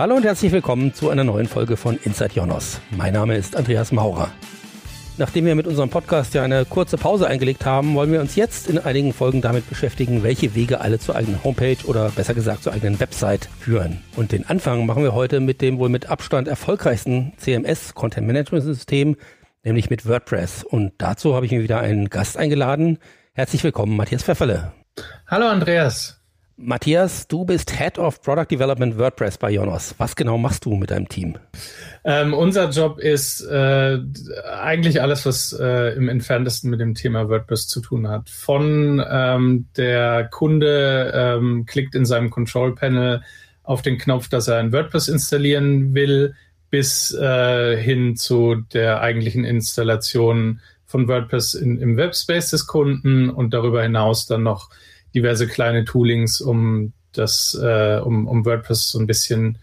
Hallo und herzlich willkommen zu einer neuen Folge von Inside Jonas. Mein Name ist Andreas Maurer. Nachdem wir mit unserem Podcast ja eine kurze Pause eingelegt haben, wollen wir uns jetzt in einigen Folgen damit beschäftigen, welche Wege alle zur eigenen Homepage oder besser gesagt zur eigenen Website führen. Und den Anfang machen wir heute mit dem wohl mit Abstand erfolgreichsten CMS Content Management System, nämlich mit WordPress. Und dazu habe ich mir wieder einen Gast eingeladen. Herzlich willkommen, Matthias Pfefferle. Hallo Andreas. Matthias, du bist Head of Product Development WordPress bei Jonas. Was genau machst du mit deinem Team? Ähm, unser Job ist äh, eigentlich alles, was äh, im entferntesten mit dem Thema WordPress zu tun hat. Von ähm, der Kunde ähm, klickt in seinem Control Panel auf den Knopf, dass er ein WordPress installieren will, bis äh, hin zu der eigentlichen Installation von WordPress in, im Webspace des Kunden und darüber hinaus dann noch diverse kleine Toolings, um das, äh, um, um WordPress so ein bisschen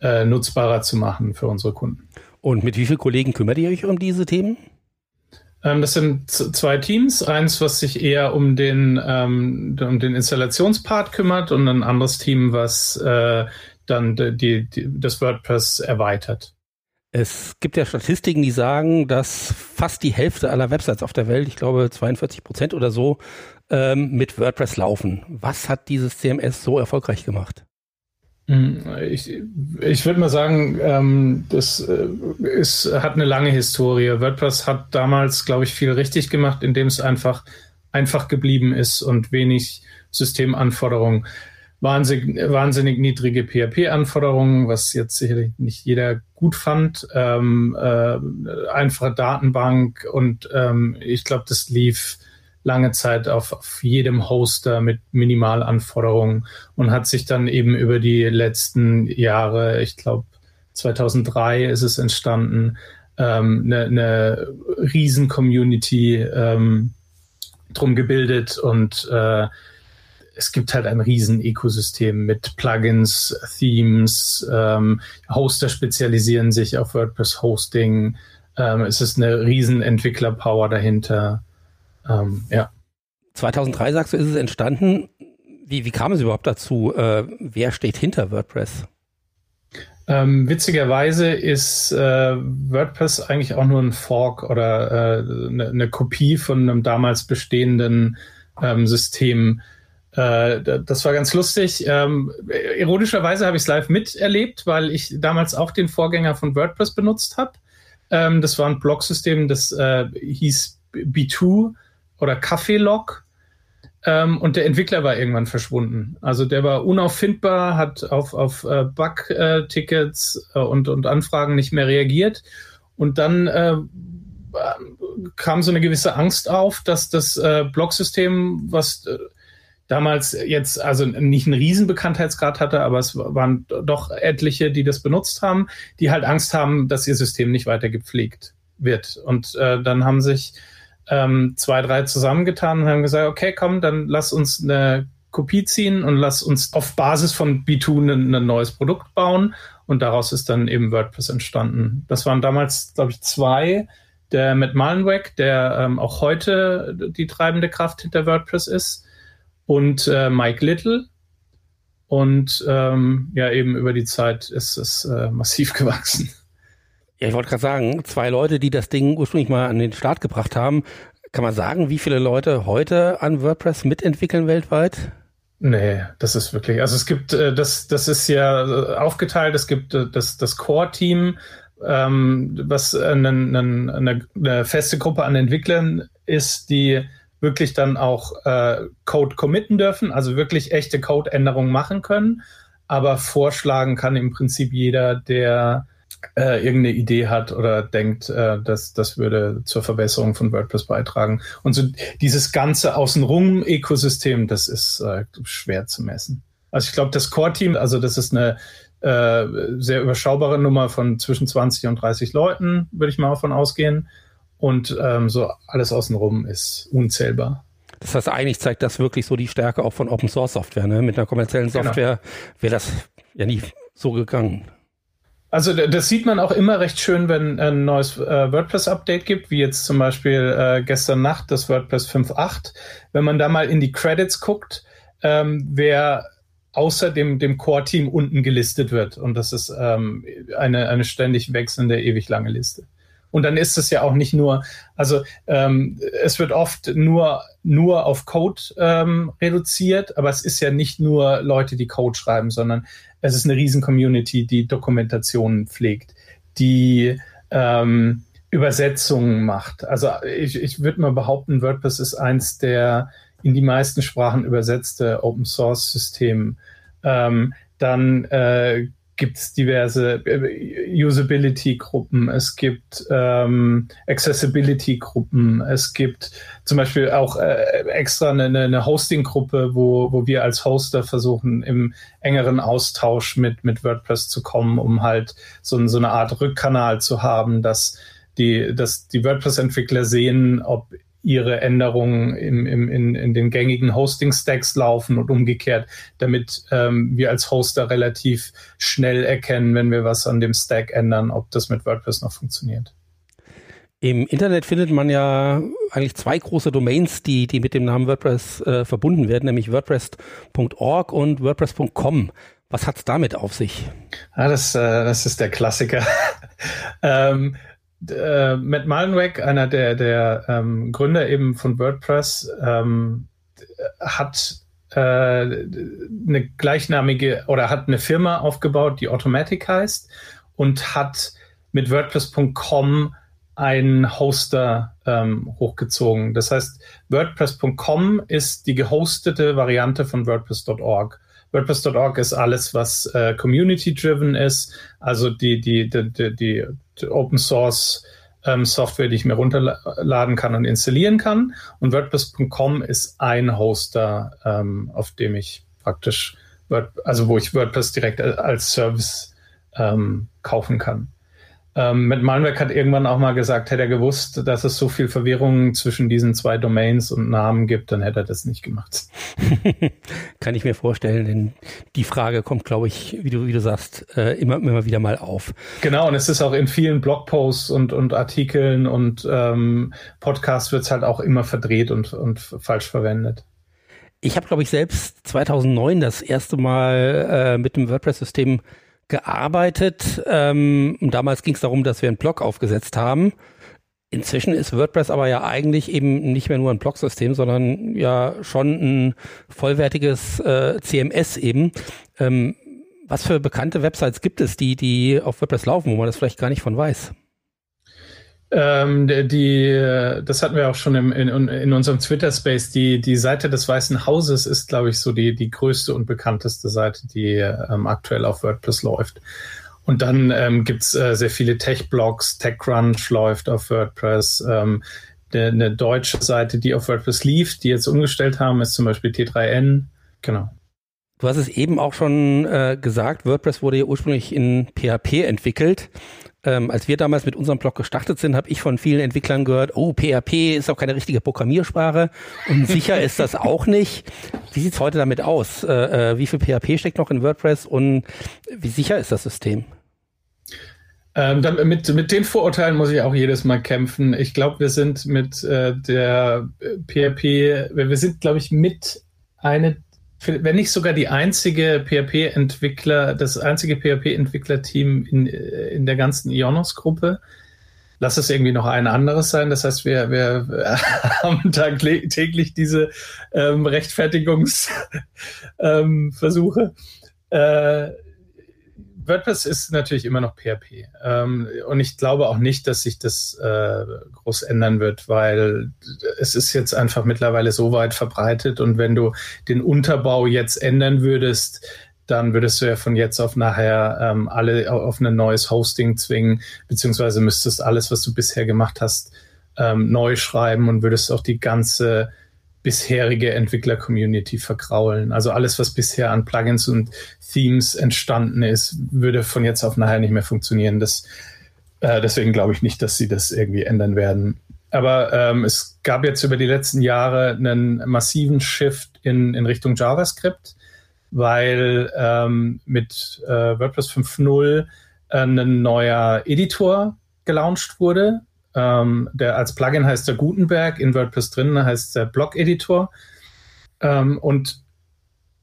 äh, nutzbarer zu machen für unsere Kunden. Und mit wie vielen Kollegen kümmert ihr euch um diese Themen? Ähm, das sind zwei Teams. Eins, was sich eher um den, ähm, um den Installationspart kümmert und ein anderes Team, was äh, dann die, die, das WordPress erweitert. Es gibt ja Statistiken, die sagen, dass fast die Hälfte aller Websites auf der Welt, ich glaube 42 Prozent oder so, ähm, mit WordPress laufen. Was hat dieses CMS so erfolgreich gemacht? Hm, ich, ich würde mal sagen, ähm, das äh, ist, hat eine lange Historie. WordPress hat damals, glaube ich, viel richtig gemacht, indem es einfach einfach geblieben ist und wenig Systemanforderungen. Wahnsinnig, wahnsinnig niedrige PHP-Anforderungen, was jetzt sicherlich nicht jeder gut fand. Ähm, äh, einfache Datenbank und ähm, ich glaube, das lief lange Zeit auf, auf jedem Hoster mit Minimalanforderungen und hat sich dann eben über die letzten Jahre, ich glaube 2003 ist es entstanden, ähm, eine, eine Riesen-Community ähm, drum gebildet und äh, es gibt halt ein Riesen-Ökosystem mit Plugins, Themes, ähm, Hoster spezialisieren sich auf WordPress-Hosting. Ähm, es ist eine riesen Entwickler-Power dahinter. Ähm, ja. 2003 sagst du, ist es entstanden. Wie, wie kam es überhaupt dazu? Äh, wer steht hinter WordPress? Ähm, witzigerweise ist äh, WordPress eigentlich auch nur ein Fork oder eine äh, ne, Kopie von einem damals bestehenden ähm, System. Äh, das war ganz lustig. Ähm, ironischerweise habe ich es live miterlebt, weil ich damals auch den Vorgänger von WordPress benutzt habe. Ähm, das war ein Blog-System, das äh, hieß B2 oder Kaffeelog. Ähm, und der Entwickler war irgendwann verschwunden. Also der war unauffindbar, hat auf, auf äh, Bug-Tickets äh, und, und Anfragen nicht mehr reagiert. Und dann äh, kam so eine gewisse Angst auf, dass das äh, Blocksystem, was äh, damals jetzt also nicht einen riesen Bekanntheitsgrad hatte, aber es waren doch etliche, die das benutzt haben, die halt Angst haben, dass ihr System nicht weiter gepflegt wird. Und äh, dann haben sich ähm, zwei, drei zusammengetan und haben gesagt, okay, komm, dann lass uns eine Kopie ziehen und lass uns auf Basis von B2 ein, ein neues Produkt bauen. Und daraus ist dann eben WordPress entstanden. Das waren damals, glaube ich, zwei. Der Matt Malenweg, der ähm, auch heute die treibende Kraft hinter WordPress ist, und äh, Mike Little. Und ähm, ja, eben über die Zeit ist es äh, massiv gewachsen. Ja, ich wollte gerade sagen, zwei Leute, die das Ding ursprünglich mal an den Start gebracht haben. Kann man sagen, wie viele Leute heute an WordPress mitentwickeln weltweit? Nee, das ist wirklich, also es gibt, äh, das, das ist ja äh, aufgeteilt, es gibt äh, das, das Core-Team, ähm, was eine, eine, eine feste Gruppe an Entwicklern ist, die wirklich dann auch äh, Code committen dürfen, also wirklich echte Code-Änderungen machen können. Aber vorschlagen kann im Prinzip jeder, der äh, irgendeine Idee hat oder denkt, äh, dass das würde zur Verbesserung von WordPress beitragen. Und so dieses ganze Außenrum-Ökosystem, das ist äh, schwer zu messen. Also ich glaube, das Core-Team, also das ist eine äh, sehr überschaubare Nummer von zwischen 20 und 30 Leuten, würde ich mal davon ausgehen. Und ähm, so alles außenrum ist unzählbar. Das heißt, eigentlich zeigt das wirklich so die Stärke auch von Open Source Software. Ne? Mit einer kommerziellen genau. Software genau. wäre das ja nie so gegangen. Also das sieht man auch immer recht schön, wenn ein neues äh, WordPress-Update gibt, wie jetzt zum Beispiel äh, gestern Nacht das WordPress 5.8. Wenn man da mal in die Credits guckt, ähm, wer außer dem, dem Core-Team unten gelistet wird. Und das ist ähm, eine, eine ständig wechselnde, ewig lange Liste. Und dann ist es ja auch nicht nur, also ähm, es wird oft nur, nur auf Code ähm, reduziert, aber es ist ja nicht nur Leute, die Code schreiben, sondern es ist eine riesen Community, die Dokumentationen pflegt, die ähm, Übersetzungen macht. Also ich, ich würde mal behaupten, WordPress ist eins der in die meisten Sprachen übersetzte Open Source System. Ähm, dann äh, gibt es diverse äh, Usability-Gruppen, es gibt ähm, Accessibility-Gruppen, es gibt zum Beispiel auch äh, extra eine, eine Hosting-Gruppe, wo, wo wir als Hoster versuchen, im engeren Austausch mit, mit WordPress zu kommen, um halt so, so eine Art Rückkanal zu haben, dass die, dass die WordPress-Entwickler sehen, ob ihre Änderungen im, im, in, in den gängigen Hosting-Stacks laufen und umgekehrt, damit ähm, wir als Hoster relativ schnell erkennen, wenn wir was an dem Stack ändern, ob das mit WordPress noch funktioniert. Im Internet findet man ja eigentlich zwei große Domains, die, die mit dem Namen WordPress äh, verbunden werden, nämlich WordPress.org und WordPress.com. Was hat es damit auf sich? Ah, das, äh, das ist der Klassiker. ähm, äh, Matt Mullenweg, einer der, der ähm, Gründer eben von WordPress, ähm, hat äh, eine gleichnamige oder hat eine Firma aufgebaut, die Automatic heißt und hat mit WordPress.com einen Hoster ähm, hochgezogen. Das heißt, WordPress.com ist die gehostete Variante von WordPress.org. WordPress.org ist alles, was äh, community-driven ist, also die, die, die, die, die Open Source ähm, Software, die ich mir runterladen kann und installieren kann. Und WordPress.com ist ein Hoster, ähm, auf dem ich praktisch, Word, also wo ich WordPress direkt als Service ähm, kaufen kann. Ähm, mit Malwerk hat irgendwann auch mal gesagt, hätte er gewusst, dass es so viel Verwirrung zwischen diesen zwei Domains und Namen gibt, dann hätte er das nicht gemacht. Kann ich mir vorstellen, denn die Frage kommt, glaube ich, wie du, wie du sagst, äh, immer, immer wieder mal auf. Genau, und es ist auch in vielen Blogposts und, und Artikeln und ähm, Podcasts wird es halt auch immer verdreht und, und falsch verwendet. Ich habe, glaube ich, selbst 2009 das erste Mal äh, mit dem WordPress-System gearbeitet. Ähm, damals ging es darum, dass wir einen Blog aufgesetzt haben. Inzwischen ist WordPress aber ja eigentlich eben nicht mehr nur ein Blog-System, sondern ja schon ein vollwertiges äh, CMS eben. Ähm, was für bekannte Websites gibt es, die, die auf WordPress laufen, wo man das vielleicht gar nicht von weiß? Ähm, die, das hatten wir auch schon im, in, in unserem Twitter-Space. Die, die Seite des Weißen Hauses ist, glaube ich, so die, die größte und bekannteste Seite, die ähm, aktuell auf WordPress läuft. Und dann ähm, gibt es äh, sehr viele Tech-Blogs. TechCrunch läuft auf WordPress. Ähm, de, eine deutsche Seite, die auf WordPress lief, die jetzt umgestellt haben, ist zum Beispiel T3N. Genau. Du hast es eben auch schon äh, gesagt, WordPress wurde ja ursprünglich in PHP entwickelt ähm, als wir damals mit unserem Blog gestartet sind, habe ich von vielen Entwicklern gehört, oh, PHP ist auch keine richtige Programmiersprache und sicher ist das auch nicht. Wie sieht's heute damit aus? Äh, äh, wie viel PHP steckt noch in WordPress und wie sicher ist das System? Ähm, dann, mit, mit den Vorurteilen muss ich auch jedes Mal kämpfen. Ich glaube, wir sind mit äh, der PHP, wir sind, glaube ich, mit eine wenn nicht sogar die einzige PHP-Entwickler, das einzige PHP-Entwicklerteam in, äh, in der ganzen Ionos-Gruppe. Lass es irgendwie noch ein anderes sein. Das heißt, wir, wir haben täglich diese ähm, Rechtfertigungsversuche. Ähm, äh, WordPress ist natürlich immer noch PHP. Ähm, und ich glaube auch nicht, dass sich das äh, groß ändern wird, weil es ist jetzt einfach mittlerweile so weit verbreitet. Und wenn du den Unterbau jetzt ändern würdest, dann würdest du ja von jetzt auf nachher ähm, alle auf ein neues Hosting zwingen, beziehungsweise müsstest alles, was du bisher gemacht hast, ähm, neu schreiben und würdest auch die ganze bisherige Entwickler-Community vergraulen. Also alles, was bisher an Plugins und Themes entstanden ist, würde von jetzt auf nachher nicht mehr funktionieren. Das, äh, deswegen glaube ich nicht, dass sie das irgendwie ändern werden. Aber ähm, es gab jetzt über die letzten Jahre einen massiven Shift in, in Richtung JavaScript, weil ähm, mit äh, WordPress 5.0 äh, ein neuer Editor gelauncht wurde, ähm, der als Plugin heißt der Gutenberg, in WordPress drin heißt der Blog-Editor. Ähm, und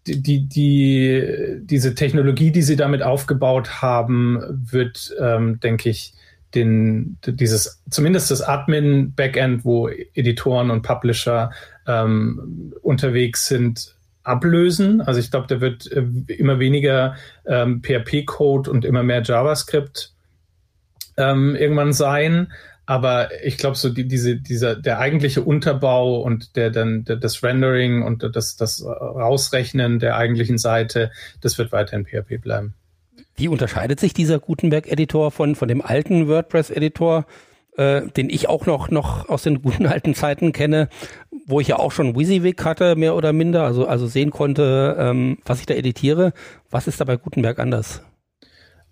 die, die, diese Technologie, die sie damit aufgebaut haben, wird, ähm, denke ich, den, dieses, zumindest das Admin-Backend, wo Editoren und Publisher ähm, unterwegs sind, ablösen. Also ich glaube, da wird äh, immer weniger ähm, PHP-Code und immer mehr JavaScript ähm, irgendwann sein. Aber ich glaube, so die, diese, dieser, der eigentliche Unterbau und der dann der, das Rendering und das, das Rausrechnen der eigentlichen Seite, das wird weiter in PHP bleiben. Wie unterscheidet sich dieser Gutenberg-Editor von, von dem alten WordPress-Editor, äh, den ich auch noch, noch aus den guten alten Zeiten kenne, wo ich ja auch schon WYSIWYG hatte, mehr oder minder, also, also sehen konnte, ähm, was ich da editiere. Was ist da bei Gutenberg anders?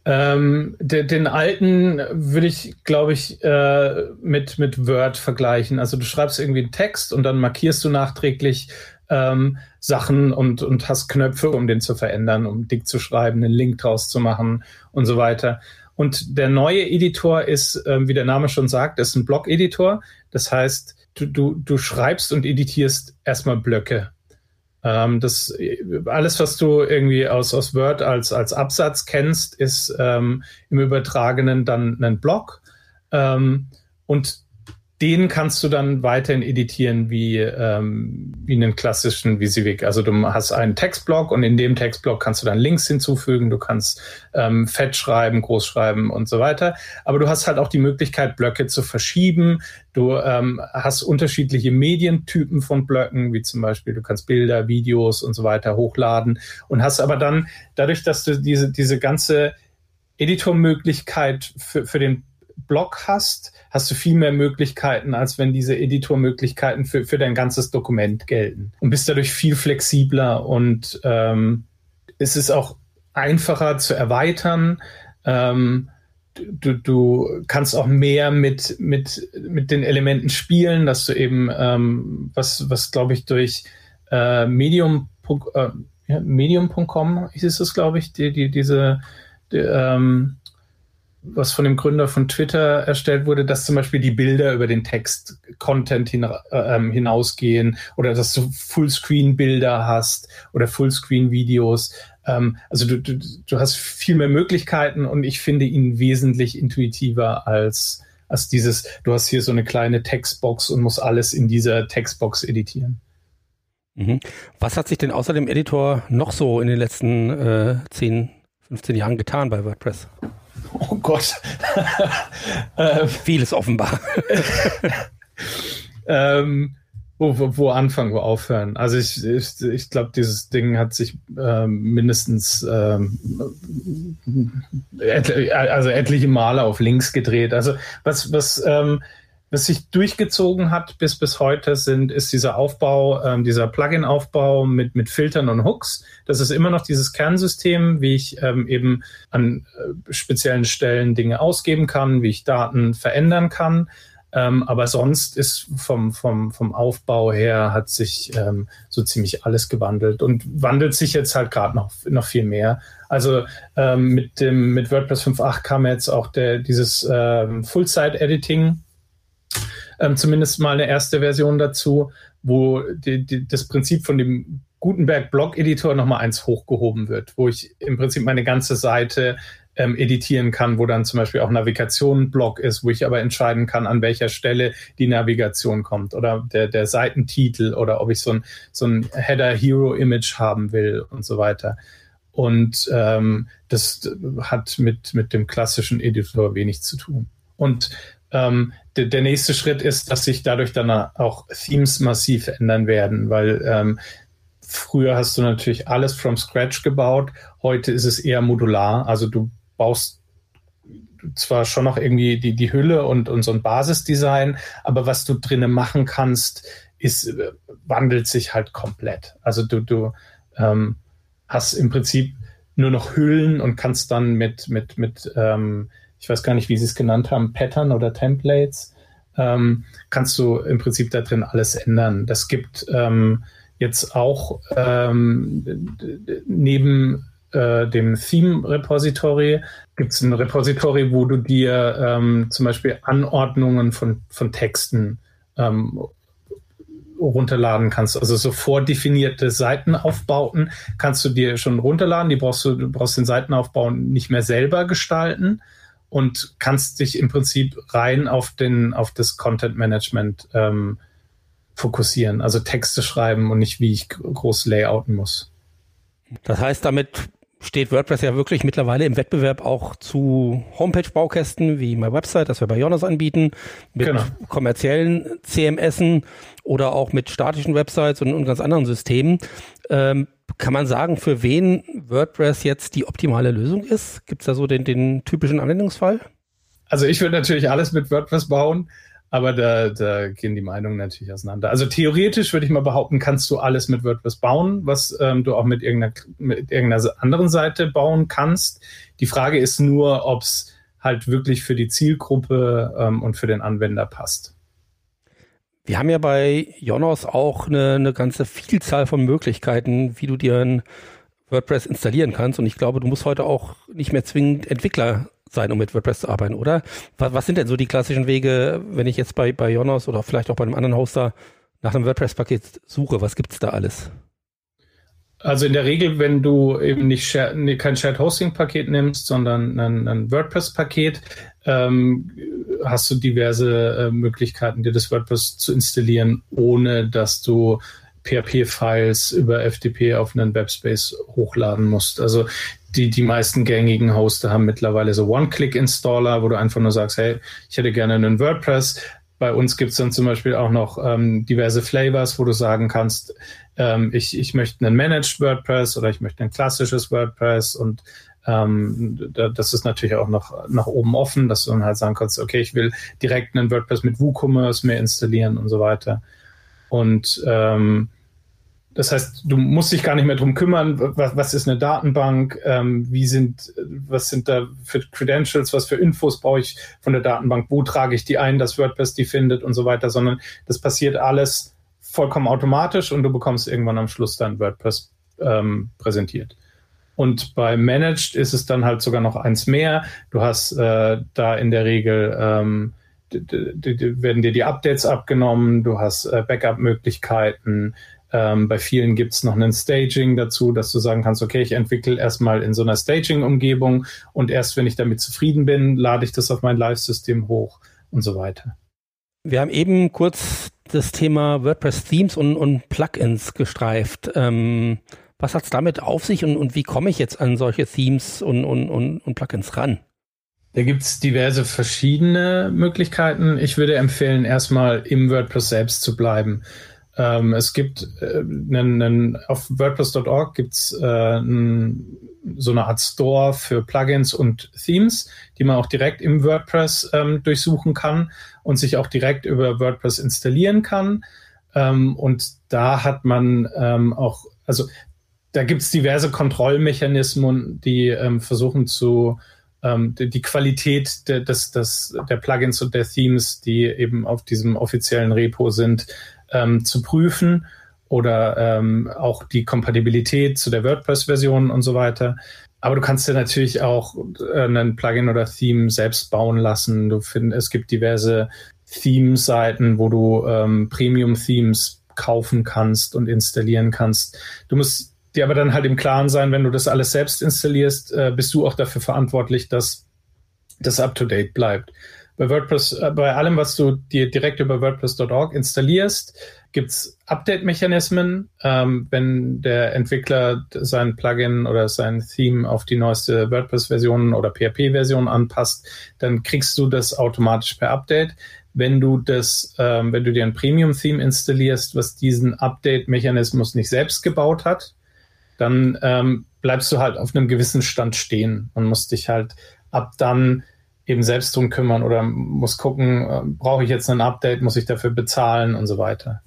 Ähm, de, den alten würde ich, glaube ich, äh, mit, mit Word vergleichen. Also du schreibst irgendwie einen Text und dann markierst du nachträglich ähm, Sachen und, und hast Knöpfe, um den zu verändern, um dick zu schreiben, einen Link draus zu machen und so weiter. Und der neue Editor ist, ähm, wie der Name schon sagt, ist ein Block-Editor. Das heißt, du, du, du schreibst und editierst erstmal Blöcke. Ähm, das, alles, was du irgendwie aus, aus Word als, als Absatz kennst, ist ähm, im Übertragenen dann ein Block. Ähm, und den kannst du dann weiterhin editieren wie, ähm, wie einen klassischen VisiVig. Also du hast einen Textblock und in dem Textblock kannst du dann Links hinzufügen, du kannst ähm, fett schreiben, groß schreiben und so weiter. Aber du hast halt auch die Möglichkeit, Blöcke zu verschieben. Du ähm, hast unterschiedliche Medientypen von Blöcken, wie zum Beispiel du kannst Bilder, Videos und so weiter hochladen und hast aber dann dadurch, dass du diese, diese ganze Editormöglichkeit für, für den Blog hast, hast du viel mehr Möglichkeiten, als wenn diese Editormöglichkeiten für, für dein ganzes Dokument gelten. Und bist dadurch viel flexibler und ähm, es ist auch einfacher zu erweitern. Ähm, du, du kannst auch mehr mit, mit, mit den Elementen spielen, dass du eben, ähm, was, was glaube ich, durch äh, Medium, äh, Medium.com ist es, glaube ich, die, die, diese, die, ähm, was von dem Gründer von Twitter erstellt wurde, dass zum Beispiel die Bilder über den Text-Content hin, äh, hinausgehen oder dass du Fullscreen-Bilder hast oder Fullscreen-Videos. Ähm, also du, du, du hast viel mehr Möglichkeiten und ich finde ihn wesentlich intuitiver als, als dieses, du hast hier so eine kleine Textbox und musst alles in dieser Textbox editieren. Mhm. Was hat sich denn außer dem Editor noch so in den letzten äh, 10, 15 Jahren getan bei WordPress? Oh Gott. ähm, Vieles offenbar. ähm, wo, wo, wo, anfangen, wo aufhören? Also ich, ich, ich glaube, dieses Ding hat sich ähm, mindestens ähm, etli also etliche Male auf links gedreht. Also was, was ähm, was sich durchgezogen hat bis bis heute sind, ist dieser Aufbau, ähm, dieser Plugin-Aufbau mit, mit Filtern und Hooks. Das ist immer noch dieses Kernsystem, wie ich ähm, eben an äh, speziellen Stellen Dinge ausgeben kann, wie ich Daten verändern kann. Ähm, aber sonst ist vom, vom, vom Aufbau her hat sich ähm, so ziemlich alles gewandelt und wandelt sich jetzt halt gerade noch, noch viel mehr. Also ähm, mit dem mit WordPress 5.8 kam jetzt auch der, dieses ähm, Full-Site-Editing ähm, zumindest mal eine erste Version dazu, wo die, die, das Prinzip von dem Gutenberg Blog Editor nochmal eins hochgehoben wird, wo ich im Prinzip meine ganze Seite ähm, editieren kann, wo dann zum Beispiel auch Navigation Blog ist, wo ich aber entscheiden kann, an welcher Stelle die Navigation kommt oder der, der Seitentitel oder ob ich so ein, so ein Header Hero Image haben will und so weiter. Und ähm, das hat mit, mit dem klassischen Editor wenig zu tun. Und ähm, der, nächste Schritt ist, dass sich dadurch dann auch Themes massiv ändern werden, weil ähm, früher hast du natürlich alles from scratch gebaut, heute ist es eher modular. Also du baust zwar schon noch irgendwie die, die Hülle und, und so ein Basisdesign, aber was du drinnen machen kannst, ist, äh, wandelt sich halt komplett. Also du, du ähm, hast im Prinzip nur noch Hüllen und kannst dann mit, mit, mit ähm, ich weiß gar nicht, wie sie es genannt haben, Pattern oder Templates, ähm, kannst du im Prinzip da drin alles ändern. Das gibt ähm, jetzt auch ähm, neben äh, dem Theme-Repository gibt es ein Repository, wo du dir ähm, zum Beispiel Anordnungen von, von Texten ähm, runterladen kannst. Also so vordefinierte Seitenaufbauten kannst du dir schon runterladen. Die brauchst du, du brauchst den Seitenaufbau nicht mehr selber gestalten und kannst dich im Prinzip rein auf den, auf das Content Management ähm, fokussieren. Also Texte schreiben und nicht, wie ich groß layouten muss. Das heißt, damit steht WordPress ja wirklich mittlerweile im Wettbewerb auch zu Homepage-Baukästen wie My Website, das wir bei Jonas anbieten, mit genau. kommerziellen CMSen oder auch mit statischen Websites und, und ganz anderen Systemen. Ähm, kann man sagen, für wen WordPress jetzt die optimale Lösung ist? Gibt es da so den, den typischen Anwendungsfall? Also ich würde natürlich alles mit WordPress bauen. Aber da, da gehen die Meinungen natürlich auseinander. Also theoretisch würde ich mal behaupten, kannst du alles mit WordPress bauen, was ähm, du auch mit irgendeiner, mit irgendeiner anderen Seite bauen kannst. Die Frage ist nur, ob es halt wirklich für die Zielgruppe ähm, und für den Anwender passt. Wir haben ja bei Jonos auch eine, eine ganze Vielzahl von Möglichkeiten, wie du dir ein WordPress installieren kannst. Und ich glaube, du musst heute auch nicht mehr zwingend Entwickler sein, um mit WordPress zu arbeiten, oder? Was, was sind denn so die klassischen Wege, wenn ich jetzt bei, bei Jonas oder vielleicht auch bei einem anderen Hoster nach einem WordPress-Paket suche? Was gibt es da alles? Also in der Regel, wenn du eben nicht share, kein Shared Hosting Paket nimmst, sondern ein, ein WordPress Paket, ähm, hast du diverse äh, Möglichkeiten, dir das WordPress zu installieren, ohne dass du PHP-Files über FTP auf einen Webspace hochladen musst. Also die, die meisten gängigen Hoster haben mittlerweile so One-Click-Installer, wo du einfach nur sagst, hey, ich hätte gerne einen WordPress. Bei uns gibt es dann zum Beispiel auch noch ähm, diverse Flavors, wo du sagen kannst, ähm, ich, ich möchte einen Managed WordPress oder ich möchte ein klassisches WordPress und ähm, das ist natürlich auch noch nach oben offen, dass du dann halt sagen kannst, okay, ich will direkt einen WordPress mit WooCommerce mehr installieren und so weiter. Und ähm, das heißt, du musst dich gar nicht mehr drum kümmern, was, was ist eine Datenbank, ähm, wie sind, was sind da für Credentials, was für Infos brauche ich von der Datenbank, wo trage ich die ein, dass WordPress die findet und so weiter, sondern das passiert alles vollkommen automatisch und du bekommst irgendwann am Schluss dann WordPress ähm, präsentiert. Und bei Managed ist es dann halt sogar noch eins mehr. Du hast äh, da in der Regel ähm, werden dir die Updates abgenommen, du hast äh, Backup-Möglichkeiten, ähm, bei vielen gibt es noch ein Staging dazu, dass du sagen kannst, okay, ich entwickle erstmal in so einer Staging-Umgebung und erst wenn ich damit zufrieden bin, lade ich das auf mein Live-System hoch und so weiter. Wir haben eben kurz das Thema WordPress-Themes und, und, Plugins gestreift. Ähm, was hat es damit auf sich und, und, wie komme ich jetzt an solche Themes und, und Plugins ran? Da gibt es diverse verschiedene Möglichkeiten. Ich würde empfehlen, erstmal im WordPress selbst zu bleiben. Ähm, es gibt äh, einen, einen, auf WordPress.org gibt es äh, so eine Art Store für Plugins und Themes, die man auch direkt im WordPress ähm, durchsuchen kann und sich auch direkt über WordPress installieren kann. Ähm, und da hat man ähm, auch, also da gibt es diverse Kontrollmechanismen, die ähm, versuchen zu ähm, die, die, Qualität de, des, des, der Plugins und der Themes, die eben auf diesem offiziellen Repo sind, ähm, zu prüfen oder ähm, auch die Kompatibilität zu der WordPress-Version und so weiter. Aber du kannst dir natürlich auch äh, einen Plugin oder Theme selbst bauen lassen. Du findest, es gibt diverse Theme-Seiten, wo du ähm, Premium-Themes kaufen kannst und installieren kannst. Du musst dir aber dann halt im Klaren sein, wenn du das alles selbst installierst, äh, bist du auch dafür verantwortlich, dass das up-to-date bleibt. Bei WordPress, äh, bei allem, was du dir direkt über WordPress.org installierst, gibt's Update-Mechanismen. Ähm, wenn der Entwickler sein Plugin oder sein Theme auf die neueste WordPress-Version oder PHP-Version anpasst, dann kriegst du das automatisch per Update. Wenn du das, ähm, wenn du dir ein Premium-Theme installierst, was diesen Update-Mechanismus nicht selbst gebaut hat, dann ähm, bleibst du halt auf einem gewissen Stand stehen und musst dich halt ab dann eben selbst drum kümmern oder muss gucken, äh, brauche ich jetzt ein Update, muss ich dafür bezahlen und so weiter.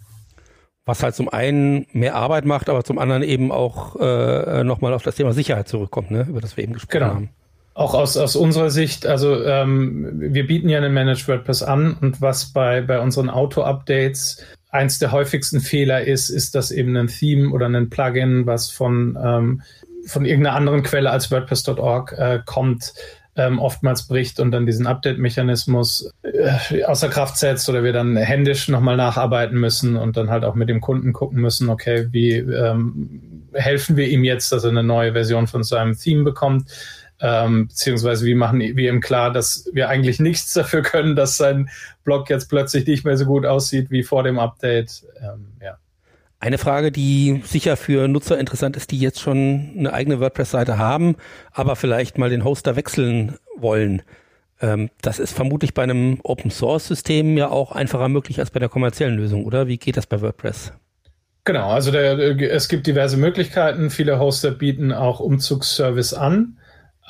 Was halt zum einen mehr Arbeit macht, aber zum anderen eben auch äh, nochmal auf das Thema Sicherheit zurückkommt, ne? über das wir eben gesprochen genau. haben. Auch aus, aus unserer Sicht, also ähm, wir bieten ja einen Managed WordPress an und was bei, bei unseren Auto-Updates eins der häufigsten Fehler ist, ist, dass eben ein Theme oder ein Plugin, was von, ähm, von irgendeiner anderen Quelle als WordPress.org äh, kommt, ähm, oftmals bricht und dann diesen Update-Mechanismus äh, außer Kraft setzt oder wir dann händisch nochmal nacharbeiten müssen und dann halt auch mit dem Kunden gucken müssen, okay, wie ähm, helfen wir ihm jetzt, dass er eine neue Version von seinem Theme bekommt ähm, beziehungsweise wie machen wir ihm klar, dass wir eigentlich nichts dafür können, dass sein Blog jetzt plötzlich nicht mehr so gut aussieht wie vor dem Update. Ähm, ja. Eine Frage, die sicher für Nutzer interessant ist, die jetzt schon eine eigene WordPress-Seite haben, aber vielleicht mal den Hoster wechseln wollen. Ähm, das ist vermutlich bei einem Open-Source-System ja auch einfacher möglich als bei der kommerziellen Lösung, oder? Wie geht das bei WordPress? Genau, also der, es gibt diverse Möglichkeiten. Viele Hoster bieten auch Umzugsservice an.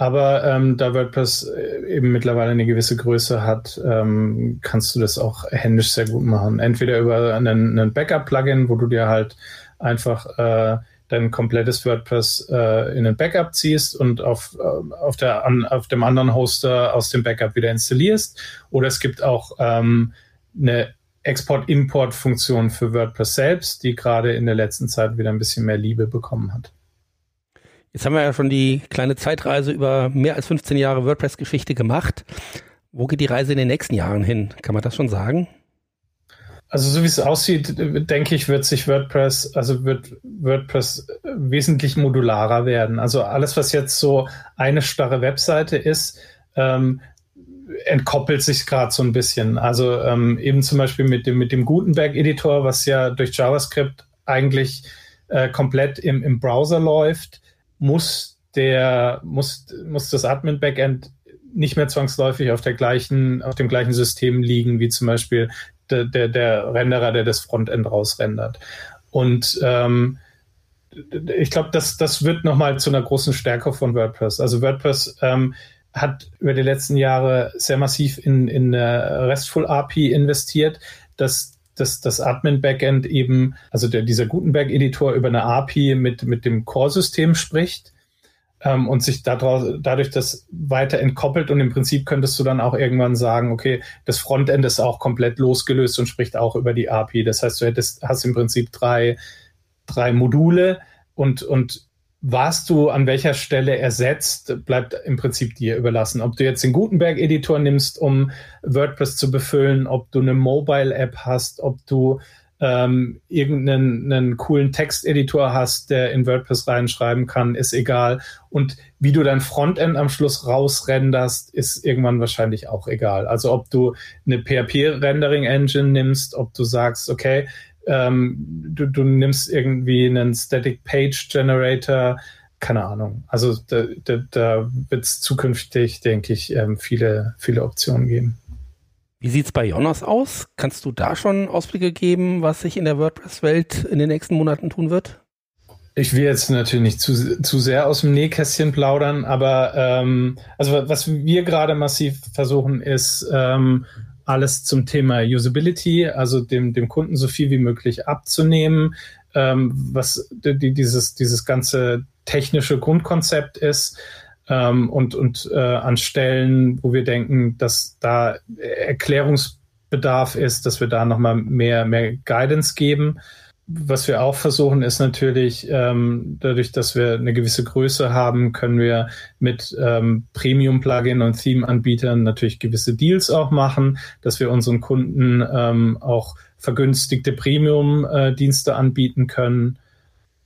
Aber ähm, da WordPress äh, eben mittlerweile eine gewisse Größe hat, ähm, kannst du das auch händisch sehr gut machen. Entweder über einen, einen Backup-Plugin, wo du dir halt einfach äh, dein komplettes WordPress äh, in ein Backup ziehst und auf, äh, auf, der, an, auf dem anderen Hoster aus dem Backup wieder installierst. Oder es gibt auch ähm, eine Export-Import-Funktion für WordPress selbst, die gerade in der letzten Zeit wieder ein bisschen mehr Liebe bekommen hat. Jetzt haben wir ja schon die kleine Zeitreise über mehr als 15 Jahre WordPress-Geschichte gemacht. Wo geht die Reise in den nächsten Jahren hin? Kann man das schon sagen? Also so wie es aussieht, denke ich, wird sich WordPress, also wird WordPress wesentlich modularer werden. Also alles, was jetzt so eine starre Webseite ist, ähm, entkoppelt sich gerade so ein bisschen. Also ähm, eben zum Beispiel mit dem, mit dem Gutenberg-Editor, was ja durch JavaScript eigentlich äh, komplett im, im Browser läuft, muss der, muss, muss das Admin-Backend nicht mehr zwangsläufig auf der gleichen, auf dem gleichen System liegen, wie zum Beispiel der, der, der Renderer, der das Frontend rausrendert. Und ähm, ich glaube, das, das wird nochmal zu einer großen Stärke von WordPress. Also WordPress ähm, hat über die letzten Jahre sehr massiv in, in eine RESTful API investiert, dass dass das Admin-Backend eben, also der, dieser Gutenberg-Editor über eine API mit, mit dem Core-System spricht ähm, und sich daraus, dadurch das weiter entkoppelt und im Prinzip könntest du dann auch irgendwann sagen, okay, das Frontend ist auch komplett losgelöst und spricht auch über die API. Das heißt, du hättest, hast im Prinzip drei, drei Module und, und was du an welcher Stelle ersetzt, bleibt im Prinzip dir überlassen. Ob du jetzt den Gutenberg-Editor nimmst, um WordPress zu befüllen, ob du eine Mobile-App hast, ob du ähm, irgendeinen einen coolen Texteditor hast, der in WordPress reinschreiben kann, ist egal. Und wie du dein Frontend am Schluss rausrenderst, ist irgendwann wahrscheinlich auch egal. Also ob du eine PHP-Rendering-Engine nimmst, ob du sagst, okay, ähm, du, du nimmst irgendwie einen Static Page Generator, keine Ahnung. Also da, da, da wird es zukünftig, denke ich, ähm, viele, viele Optionen geben. Wie sieht es bei Jonas aus? Kannst du da schon Ausblicke geben, was sich in der WordPress-Welt in den nächsten Monaten tun wird? Ich will jetzt natürlich nicht zu, zu sehr aus dem Nähkästchen plaudern, aber ähm, also was wir gerade massiv versuchen, ist ähm, alles zum Thema Usability, also dem, dem Kunden so viel wie möglich abzunehmen, ähm, was die, dieses, dieses ganze technische Grundkonzept ist. Ähm, und und äh, an Stellen, wo wir denken, dass da Erklärungsbedarf ist, dass wir da nochmal mehr, mehr Guidance geben was wir auch versuchen, ist natürlich, ähm, dadurch, dass wir eine gewisse Größe haben, können wir mit ähm, Premium-Plugin und Theme-Anbietern natürlich gewisse Deals auch machen, dass wir unseren Kunden ähm, auch vergünstigte Premium-Dienste anbieten können.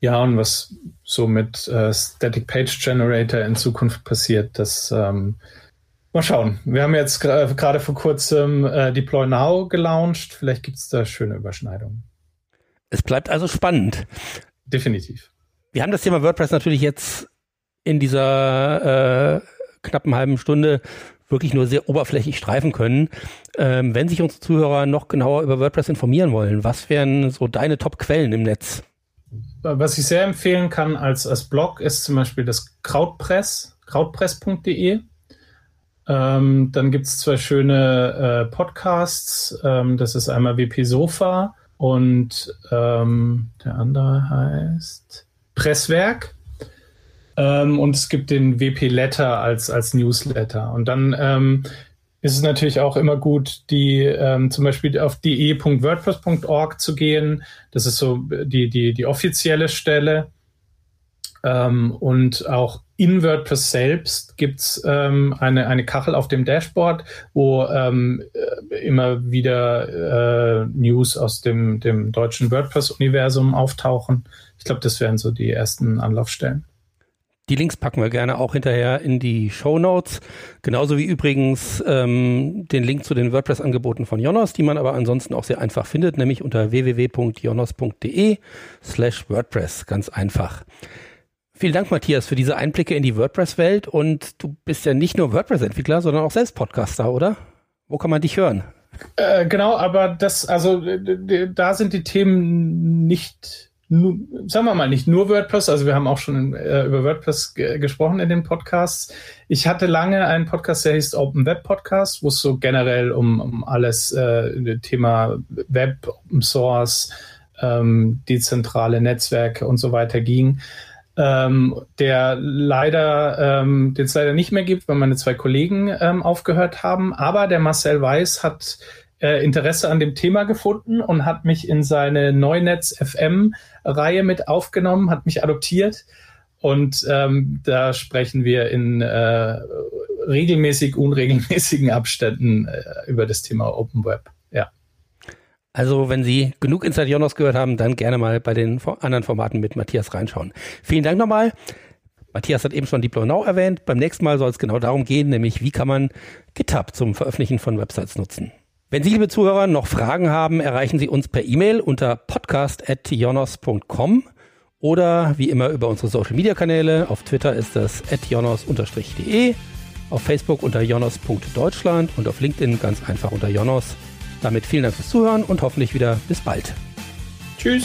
Ja, und was so mit äh, Static Page Generator in Zukunft passiert, das ähm, mal schauen. Wir haben jetzt gerade vor kurzem äh, Deploy Now gelauncht. Vielleicht gibt es da schöne Überschneidungen. Es bleibt also spannend. Definitiv. Wir haben das Thema WordPress natürlich jetzt in dieser äh, knappen halben Stunde wirklich nur sehr oberflächlich streifen können. Ähm, wenn sich unsere Zuhörer noch genauer über WordPress informieren wollen, was wären so deine Top-Quellen im Netz? Was ich sehr empfehlen kann als, als Blog ist zum Beispiel das Krautpress, krautpress.de. Ähm, dann gibt es zwei schöne äh, Podcasts. Ähm, das ist einmal WP Sofa und ähm, der andere heißt Presswerk. Ähm, und es gibt den WP Letter als, als Newsletter. Und dann ähm, ist es natürlich auch immer gut, die ähm, zum Beispiel auf de.wordpress.org zu gehen. Das ist so die, die, die offizielle Stelle. Ähm, und auch in WordPress selbst gibt es ähm, eine, eine Kachel auf dem Dashboard, wo ähm, äh, immer wieder äh, News aus dem, dem deutschen WordPress-Universum auftauchen. Ich glaube, das wären so die ersten Anlaufstellen. Die Links packen wir gerne auch hinterher in die Show Notes. Genauso wie übrigens ähm, den Link zu den WordPress-Angeboten von Jonas, die man aber ansonsten auch sehr einfach findet, nämlich unter www.jonas.de slash WordPress. Ganz einfach. Vielen Dank, Matthias, für diese Einblicke in die WordPress-Welt. Und du bist ja nicht nur WordPress-Entwickler, sondern auch selbst Podcaster, oder? Wo kann man dich hören? Äh, genau, aber das, also da sind die Themen nicht sagen wir mal, nicht nur WordPress, also wir haben auch schon äh, über WordPress gesprochen in den Podcasts. Ich hatte lange einen Podcast, der hieß Open Web Podcast, wo es so generell um, um alles äh, Thema Web, Open Source, ähm, dezentrale Netzwerke und so weiter ging. Ähm, der leider, ähm, den es leider nicht mehr gibt, weil meine zwei Kollegen ähm, aufgehört haben. Aber der Marcel Weiß hat äh, Interesse an dem Thema gefunden und hat mich in seine Neunetz FM Reihe mit aufgenommen, hat mich adoptiert. Und ähm, da sprechen wir in äh, regelmäßig, unregelmäßigen Abständen äh, über das Thema Open Web. Ja. Also, wenn Sie genug Inside Jonas gehört haben, dann gerne mal bei den anderen Formaten mit Matthias reinschauen. Vielen Dank nochmal. Matthias hat eben schon Deep Now erwähnt. Beim nächsten Mal soll es genau darum gehen, nämlich wie kann man GitHub zum Veröffentlichen von Websites nutzen. Wenn Sie, liebe Zuhörer, noch Fragen haben, erreichen Sie uns per E-Mail unter podcast.jonos.com oder wie immer über unsere Social Media Kanäle. Auf Twitter ist das jonos-de, auf Facebook unter jonos.deutschland und auf LinkedIn ganz einfach unter jonos. Damit vielen Dank fürs Zuhören und hoffentlich wieder bis bald. Tschüss.